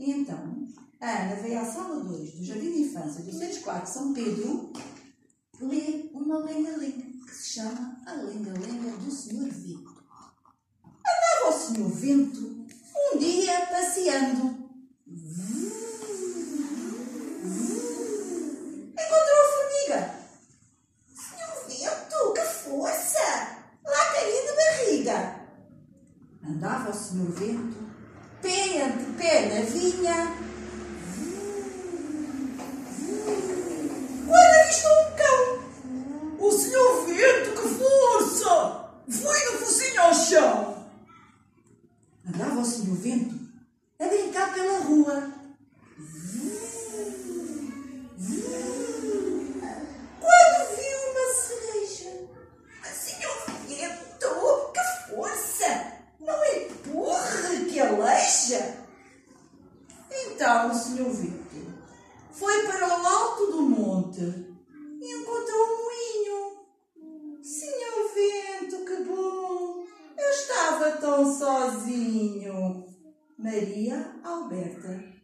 E então, a Ana veio à sala 2 do Jardim de Infância do Centro Escolar de São Pedro ler uma lenga-lenga que se chama A Lenga-Lenga do Senhor Vento. Andava o Senhor Vento um dia passeando. Andava o Senhor Vento, pé ante pé na vinha. Quando avistou um cão. O senhor vento, que força! Foi no focinho ao chão. Andava o Senhor Vento a brincar pela rua. Aleixa. Então o Senhor Vento foi para o alto do monte e encontrou um moinho. Senhor Vento, que bom! Eu estava tão sozinho. Maria Alberta.